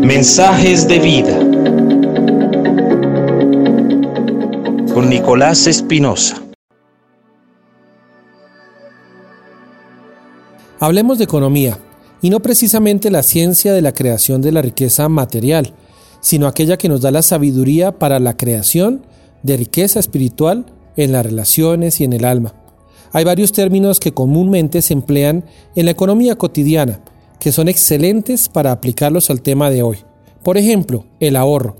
Mensajes de vida con Nicolás Espinosa. Hablemos de economía, y no precisamente la ciencia de la creación de la riqueza material, sino aquella que nos da la sabiduría para la creación de riqueza espiritual en las relaciones y en el alma. Hay varios términos que comúnmente se emplean en la economía cotidiana, que son excelentes para aplicarlos al tema de hoy. Por ejemplo, el ahorro.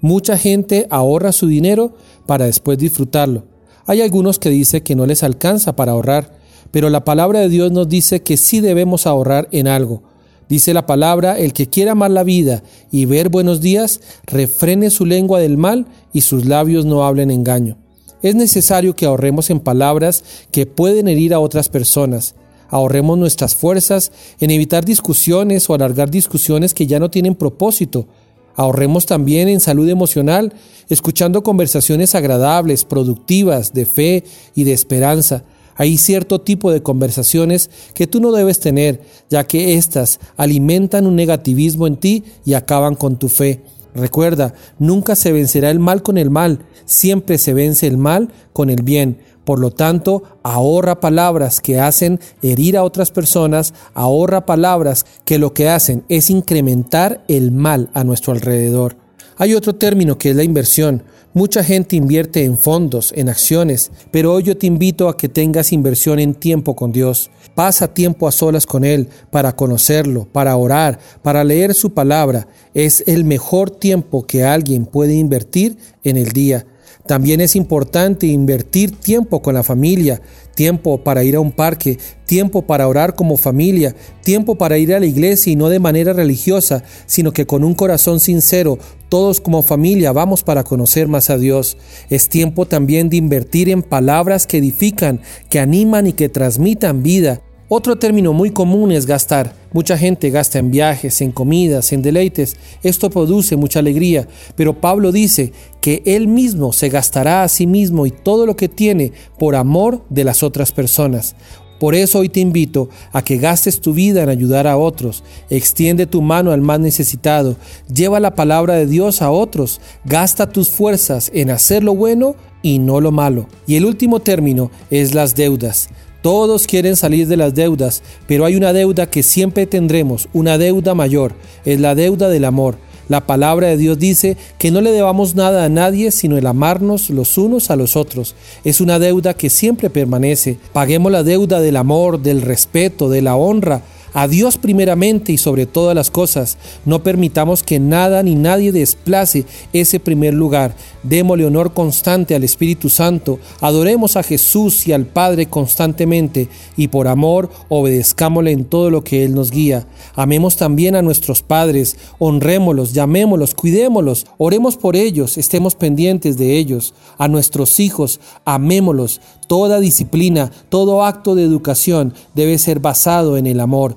Mucha gente ahorra su dinero para después disfrutarlo. Hay algunos que dicen que no les alcanza para ahorrar, pero la palabra de Dios nos dice que sí debemos ahorrar en algo. Dice la palabra, el que quiera amar la vida y ver buenos días, refrene su lengua del mal y sus labios no hablen engaño. Es necesario que ahorremos en palabras que pueden herir a otras personas, Ahorremos nuestras fuerzas en evitar discusiones o alargar discusiones que ya no tienen propósito. Ahorremos también en salud emocional, escuchando conversaciones agradables, productivas, de fe y de esperanza. Hay cierto tipo de conversaciones que tú no debes tener, ya que éstas alimentan un negativismo en ti y acaban con tu fe. Recuerda, nunca se vencerá el mal con el mal, siempre se vence el mal con el bien. Por lo tanto, ahorra palabras que hacen herir a otras personas, ahorra palabras que lo que hacen es incrementar el mal a nuestro alrededor. Hay otro término que es la inversión. Mucha gente invierte en fondos, en acciones, pero hoy yo te invito a que tengas inversión en tiempo con Dios. Pasa tiempo a solas con Él para conocerlo, para orar, para leer su palabra. Es el mejor tiempo que alguien puede invertir en el día. También es importante invertir tiempo con la familia, tiempo para ir a un parque, tiempo para orar como familia, tiempo para ir a la iglesia y no de manera religiosa, sino que con un corazón sincero, todos como familia vamos para conocer más a Dios. Es tiempo también de invertir en palabras que edifican, que animan y que transmitan vida. Otro término muy común es gastar. Mucha gente gasta en viajes, en comidas, en deleites. Esto produce mucha alegría, pero Pablo dice que él mismo se gastará a sí mismo y todo lo que tiene por amor de las otras personas. Por eso hoy te invito a que gastes tu vida en ayudar a otros, extiende tu mano al más necesitado, lleva la palabra de Dios a otros, gasta tus fuerzas en hacer lo bueno y no lo malo. Y el último término es las deudas. Todos quieren salir de las deudas, pero hay una deuda que siempre tendremos, una deuda mayor, es la deuda del amor. La palabra de Dios dice que no le debamos nada a nadie sino el amarnos los unos a los otros. Es una deuda que siempre permanece. Paguemos la deuda del amor, del respeto, de la honra, a Dios primeramente y sobre todas las cosas. No permitamos que nada ni nadie desplace ese primer lugar. Démosle honor constante al Espíritu Santo. Adoremos a Jesús y al Padre constantemente y por amor obedezcámosle en todo lo que Él nos guía. Amemos también a nuestros padres, honrémoslos, llamémoslos, cuidémoslos, oremos por ellos, estemos pendientes de ellos. A nuestros hijos, amémoslos. Toda disciplina, todo acto de educación debe ser basado en el amor.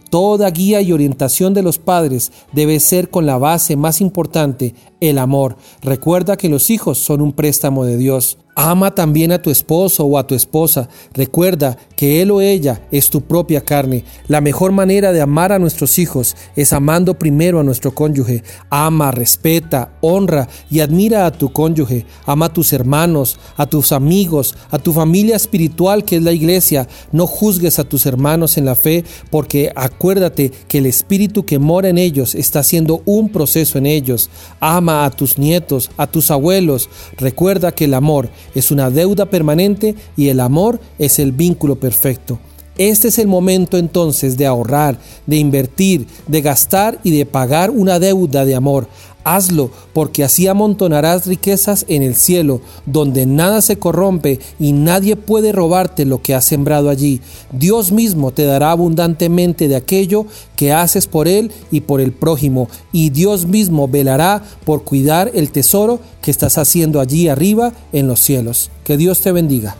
Toda guía y orientación de los padres debe ser con la base más importante, el amor. Recuerda que los hijos son un préstamo de Dios. Ama también a tu esposo o a tu esposa. Recuerda que él o ella es tu propia carne. La mejor manera de amar a nuestros hijos es amando primero a nuestro cónyuge. Ama, respeta, honra y admira a tu cónyuge. Ama a tus hermanos, a tus amigos, a tu familia espiritual que es la iglesia. No juzgues a tus hermanos en la fe porque acuérdate que el espíritu que mora en ellos está haciendo un proceso en ellos. Ama a tus nietos, a tus abuelos. Recuerda que el amor es una deuda permanente y el amor es el vínculo perfecto. Este es el momento entonces de ahorrar, de invertir, de gastar y de pagar una deuda de amor. Hazlo, porque así amontonarás riquezas en el cielo, donde nada se corrompe y nadie puede robarte lo que has sembrado allí. Dios mismo te dará abundantemente de aquello que haces por Él y por el prójimo, y Dios mismo velará por cuidar el tesoro que estás haciendo allí arriba en los cielos. Que Dios te bendiga.